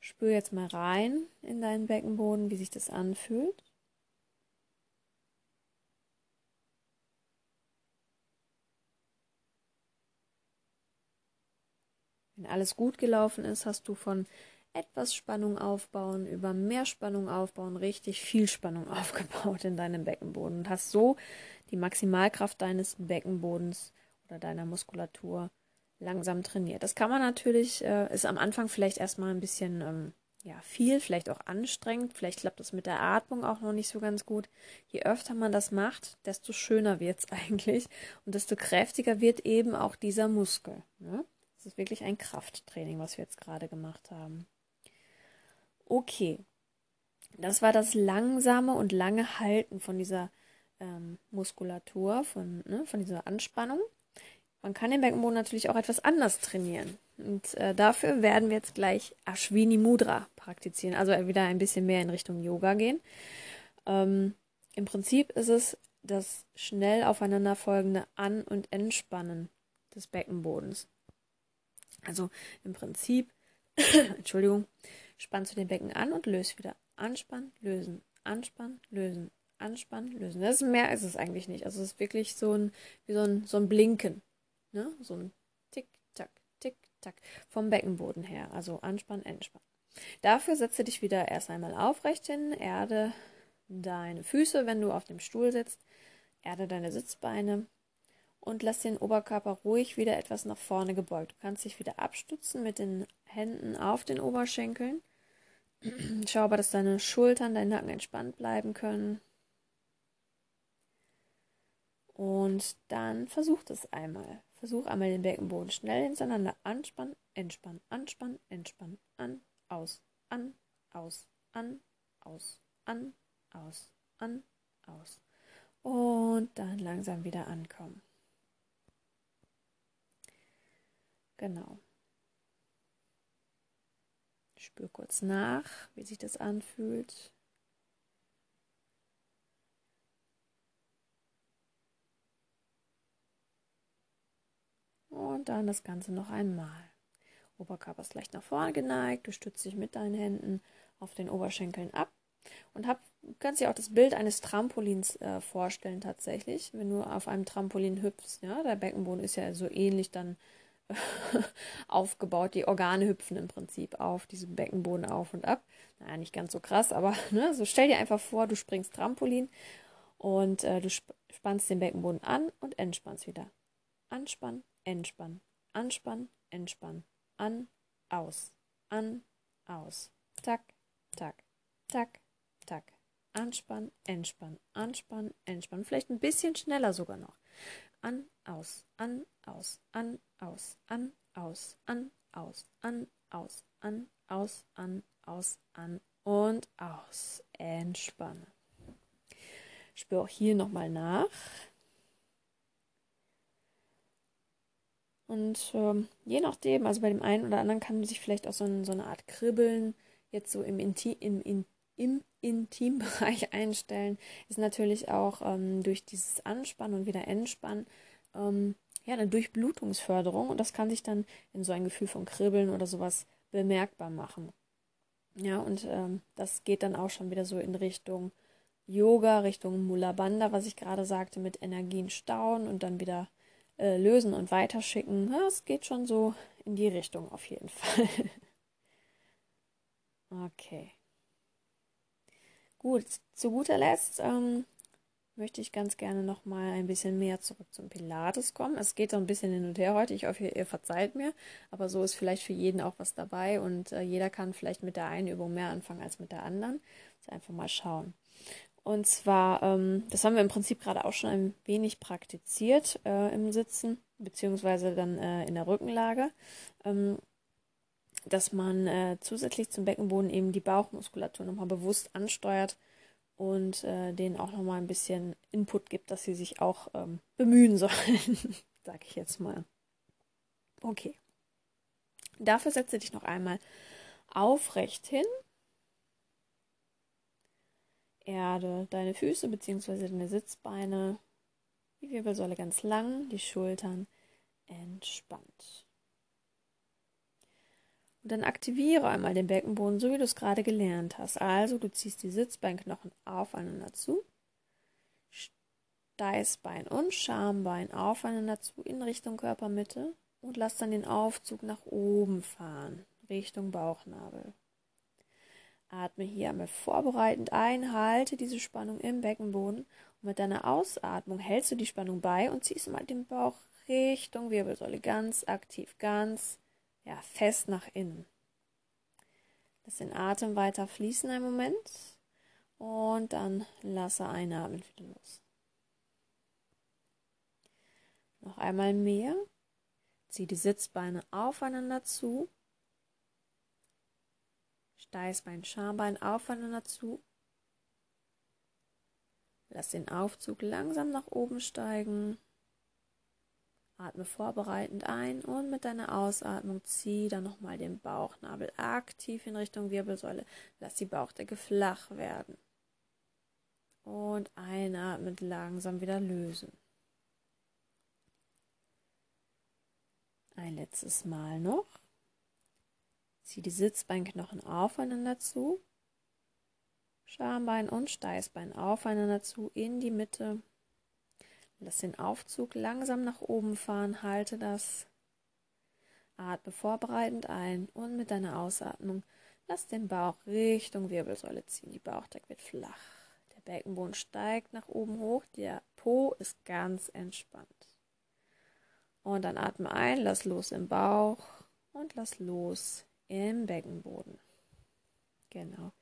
Spür jetzt mal rein in deinen Beckenboden, wie sich das anfühlt. Wenn alles gut gelaufen ist, hast du von etwas Spannung aufbauen, über mehr Spannung aufbauen, richtig viel Spannung aufgebaut in deinem Beckenboden und hast so die Maximalkraft deines Beckenbodens oder deiner Muskulatur langsam trainiert. Das kann man natürlich, äh, ist am Anfang vielleicht erstmal ein bisschen ähm, ja, viel, vielleicht auch anstrengend, vielleicht klappt das mit der Atmung auch noch nicht so ganz gut. Je öfter man das macht, desto schöner wird es eigentlich und desto kräftiger wird eben auch dieser Muskel. Ne? Das ist wirklich ein Krafttraining, was wir jetzt gerade gemacht haben. Okay, das war das langsame und lange Halten von dieser ähm, Muskulatur, von, ne, von dieser Anspannung. Man kann den Beckenboden natürlich auch etwas anders trainieren. Und äh, dafür werden wir jetzt gleich Ashwini Mudra praktizieren, also wieder ein bisschen mehr in Richtung Yoga gehen. Ähm, Im Prinzip ist es das schnell aufeinanderfolgende An- und Entspannen des Beckenbodens. Also im Prinzip, Entschuldigung, spannst du den Becken an und löst wieder. Anspannen, lösen, anspannen, lösen, anspannen, lösen. Das ist mehr ist es eigentlich nicht. Also es ist wirklich so ein, wie so ein, so ein Blinken. Ne? So ein Tick-Tack, Tick-Tack vom Beckenboden her. Also anspannen, entspannen. Dafür setze dich wieder erst einmal aufrecht hin, erde deine Füße, wenn du auf dem Stuhl sitzt, erde deine Sitzbeine und lass den Oberkörper ruhig wieder etwas nach vorne gebeugt. Du kannst dich wieder abstützen mit den Händen auf den Oberschenkeln. Schau aber, dass deine Schultern, dein Nacken entspannt bleiben können. Und dann versuch das einmal. Versuch einmal den Beckenboden schnell hintereinander anspannen, entspannen, anspannen, entspannen, an, aus, an, aus, an, aus, an, aus, an, aus. Und dann langsam wieder ankommen. Genau. Spür kurz nach, wie sich das anfühlt. Und dann das Ganze noch einmal. Oberkörper ist leicht nach vorne geneigt. Du stützt dich mit deinen Händen auf den Oberschenkeln ab. Und hab, kannst dir auch das Bild eines Trampolins äh, vorstellen tatsächlich, wenn du auf einem Trampolin hüpfst. Ja, der Beckenboden ist ja so ähnlich dann aufgebaut. Die Organe hüpfen im Prinzip auf diesem Beckenboden auf und ab. Naja, nicht ganz so krass, aber ne, so stell dir einfach vor, du springst Trampolin und äh, du spannst den Beckenboden an und entspannst wieder. Anspannen, entspannen, anspannen, entspannen, an, aus, an, aus, tack, tack, tack, tack, anspannen, entspannen, anspannen, entspannen, vielleicht ein bisschen schneller sogar noch. An, aus, an, aus, an, aus, an, aus, an, aus, an, aus, an, aus, an, aus, an und aus. Entspanne. Spür auch hier nochmal nach. Und ähm, je nachdem, also bei dem einen oder anderen kann sich vielleicht auch so, ein, so eine Art Kribbeln jetzt so im, Inti im, in, im Intimbereich einstellen. Ist natürlich auch ähm, durch dieses Anspannen und wieder Entspannen ähm, ja, eine Durchblutungsförderung und das kann sich dann in so ein Gefühl von Kribbeln oder sowas bemerkbar machen. Ja, und ähm, das geht dann auch schon wieder so in Richtung Yoga, Richtung Mula Bandha, was ich gerade sagte, mit Energien stauen und dann wieder äh, lösen und weiterschicken. Es geht schon so in die Richtung auf jeden Fall. okay. Gut, zu guter Letzt ähm, möchte ich ganz gerne noch mal ein bisschen mehr zurück zum Pilates kommen. Es geht so ein bisschen hin und her heute. Ich hoffe, ihr verzeiht mir, aber so ist vielleicht für jeden auch was dabei und äh, jeder kann vielleicht mit der einen Übung mehr anfangen als mit der anderen. Also einfach mal schauen. Und zwar, ähm, das haben wir im Prinzip gerade auch schon ein wenig praktiziert äh, im Sitzen, beziehungsweise dann äh, in der Rückenlage, ähm, dass man äh, zusätzlich zum Beckenboden eben die Bauchmuskulatur nochmal bewusst ansteuert und äh, denen auch nochmal ein bisschen Input gibt, dass sie sich auch ähm, bemühen sollen, sag ich jetzt mal. Okay. Dafür setze dich noch einmal aufrecht hin Erde, deine Füße bzw. deine Sitzbeine, die Wirbelsäule ganz lang, die Schultern entspannt. Und dann aktiviere einmal den Beckenboden, so wie du es gerade gelernt hast. Also du ziehst die Sitzbeinknochen aufeinander zu, Steißbein und Schambein aufeinander zu in Richtung Körpermitte und lass dann den Aufzug nach oben fahren, Richtung Bauchnabel. Atme hier einmal vorbereitend ein, halte diese Spannung im Beckenboden und mit deiner Ausatmung hältst du die Spannung bei und ziehst mal den Bauch Richtung Wirbelsäule ganz aktiv, ganz ja, fest nach innen. Lass den Atem weiter fließen einen Moment und dann lasse einatmen wieder los. Noch einmal mehr. Zieh die Sitzbeine aufeinander zu Steißbein, Schambein aufeinander zu. Lass den Aufzug langsam nach oben steigen. Atme vorbereitend ein und mit deiner Ausatmung zieh dann nochmal den Bauchnabel aktiv in Richtung Wirbelsäule. Lass die Bauchdecke flach werden. Und einatmend langsam wieder lösen. Ein letztes Mal noch. Zieh die Sitzbeinknochen aufeinander zu. Schambein und Steißbein aufeinander zu in die Mitte. Lass den Aufzug langsam nach oben fahren, halte das. Atme vorbereitend ein und mit deiner Ausatmung lass den Bauch Richtung Wirbelsäule ziehen. Die Bauchdecke wird flach. Der Beckenboden steigt nach oben hoch, der Po ist ganz entspannt. Und dann atme ein, lass los im Bauch und lass los im Beckenboden. Genau.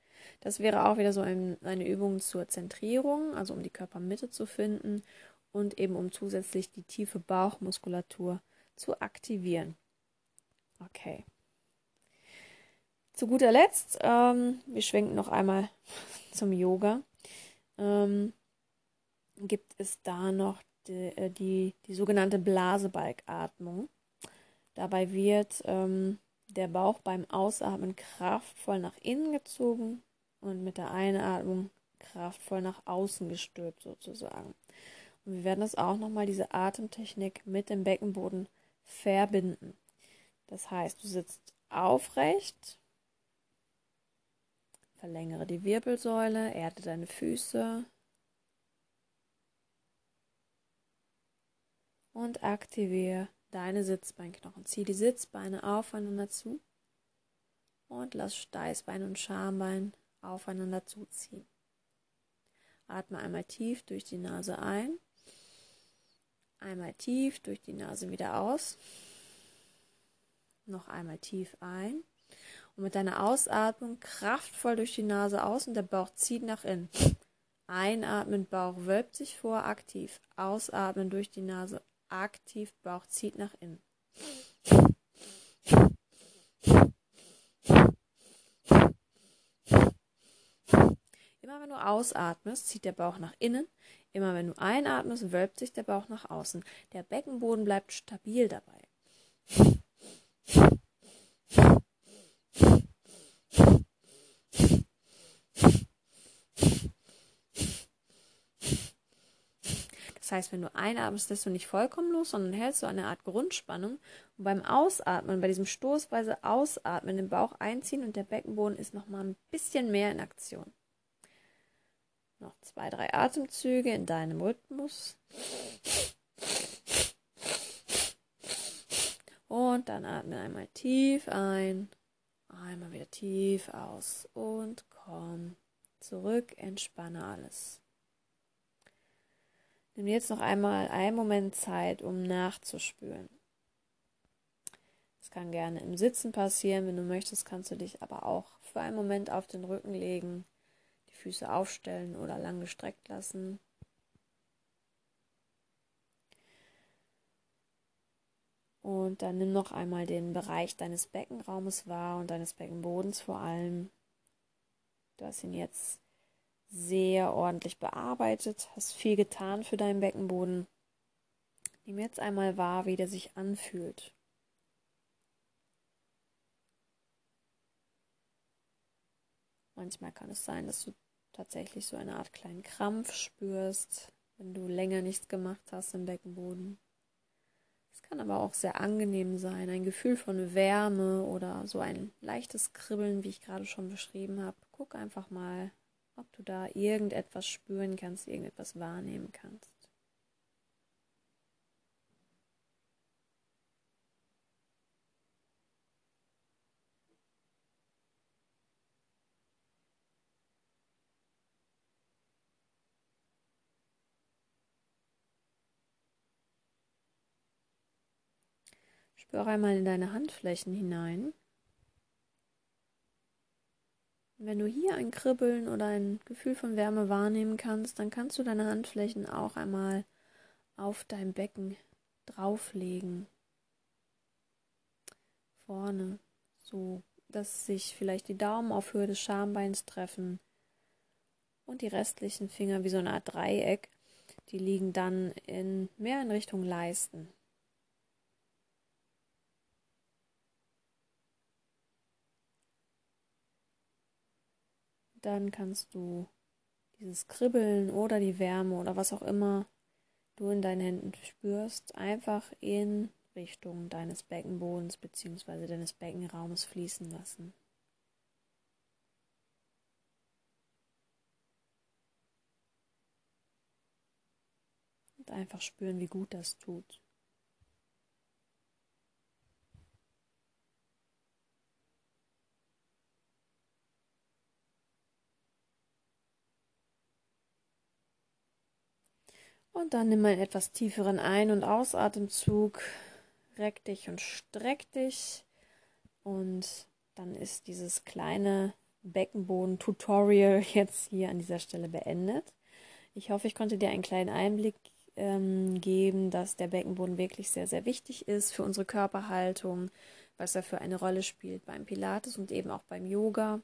Das wäre auch wieder so ein, eine Übung zur Zentrierung, also um die Körpermitte zu finden und eben um zusätzlich die tiefe Bauchmuskulatur zu aktivieren. Okay. Zu guter Letzt, ähm, wir schwenken noch einmal zum Yoga, ähm, gibt es da noch die, äh, die, die sogenannte Blasebalgatmung. Dabei wird ähm, der Bauch beim Ausatmen kraftvoll nach innen gezogen und mit der Einatmung kraftvoll nach außen gestülpt sozusagen. Wir werden das auch nochmal, diese Atemtechnik mit dem Beckenboden verbinden. Das heißt, du sitzt aufrecht, verlängere die Wirbelsäule, erde deine Füße und aktiviere deine Sitzbeinknochen. Zieh die Sitzbeine aufeinander zu und lass Steißbein und Schambein aufeinander zuziehen. Atme einmal tief durch die Nase ein, einmal tief durch die Nase wieder aus, noch einmal tief ein und mit deiner Ausatmung kraftvoll durch die Nase aus und der Bauch zieht nach innen. Einatmen, Bauch wölbt sich vor, aktiv. Ausatmen durch die Nase aktiv, Bauch zieht nach innen. Immer wenn du ausatmest, zieht der Bauch nach innen. Immer wenn du einatmest, wölbt sich der Bauch nach außen. Der Beckenboden bleibt stabil dabei. Das heißt, wenn du einatmest, lässt du nicht vollkommen los, sondern hältst du eine Art Grundspannung. Und beim Ausatmen, bei diesem stoßweise Ausatmen, den Bauch einziehen und der Beckenboden ist noch mal ein bisschen mehr in Aktion. Noch zwei, drei Atemzüge in deinem Rhythmus. Und dann atme einmal tief ein, einmal wieder tief aus und komm zurück, entspanne alles. Nimm jetzt noch einmal einen Moment Zeit, um nachzuspüren. Das kann gerne im Sitzen passieren. Wenn du möchtest, kannst du dich aber auch für einen Moment auf den Rücken legen, Füße aufstellen oder lang gestreckt lassen. Und dann nimm noch einmal den Bereich deines Beckenraumes wahr und deines Beckenbodens vor allem. Du hast ihn jetzt sehr ordentlich bearbeitet, hast viel getan für deinen Beckenboden. Nimm jetzt einmal wahr, wie der sich anfühlt. Manchmal kann es sein, dass du tatsächlich so eine Art kleinen Krampf spürst, wenn du länger nichts gemacht hast im Beckenboden. Es kann aber auch sehr angenehm sein, ein Gefühl von Wärme oder so ein leichtes Kribbeln, wie ich gerade schon beschrieben habe. Guck einfach mal, ob du da irgendetwas spüren kannst, irgendetwas wahrnehmen kannst. Spüre einmal in deine Handflächen hinein. Wenn du hier ein Kribbeln oder ein Gefühl von Wärme wahrnehmen kannst, dann kannst du deine Handflächen auch einmal auf dein Becken drauflegen. Vorne, so dass sich vielleicht die Daumen auf Höhe des Schambeins treffen und die restlichen Finger wie so eine Art Dreieck, die liegen dann in mehr in Richtung Leisten. Dann kannst du dieses Kribbeln oder die Wärme oder was auch immer du in deinen Händen spürst, einfach in Richtung deines Beckenbodens bzw. deines Beckenraumes fließen lassen. Und einfach spüren, wie gut das tut. Und dann nimm einen etwas tieferen Ein- und Ausatemzug. Reck dich und streck dich. Und dann ist dieses kleine Beckenboden-Tutorial jetzt hier an dieser Stelle beendet. Ich hoffe, ich konnte dir einen kleinen Einblick ähm, geben, dass der Beckenboden wirklich sehr, sehr wichtig ist für unsere Körperhaltung, was er für eine Rolle spielt beim Pilates und eben auch beim Yoga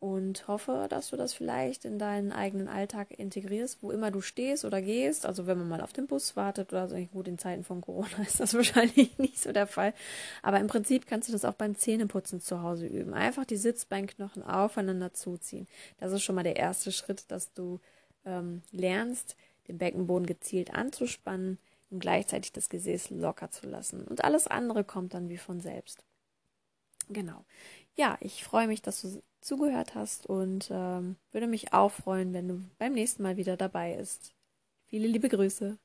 und hoffe, dass du das vielleicht in deinen eigenen Alltag integrierst, wo immer du stehst oder gehst. Also wenn man mal auf den Bus wartet oder so, gut, in Zeiten von Corona ist das wahrscheinlich nicht so der Fall. Aber im Prinzip kannst du das auch beim Zähneputzen zu Hause üben. Einfach die Sitzbeinknochen aufeinander zuziehen. Das ist schon mal der erste Schritt, dass du ähm, lernst, den Beckenboden gezielt anzuspannen und gleichzeitig das Gesäß locker zu lassen. Und alles andere kommt dann wie von selbst. Genau. Ja, ich freue mich, dass du zugehört hast und ähm, würde mich auch freuen, wenn du beim nächsten Mal wieder dabei bist. Viele liebe Grüße.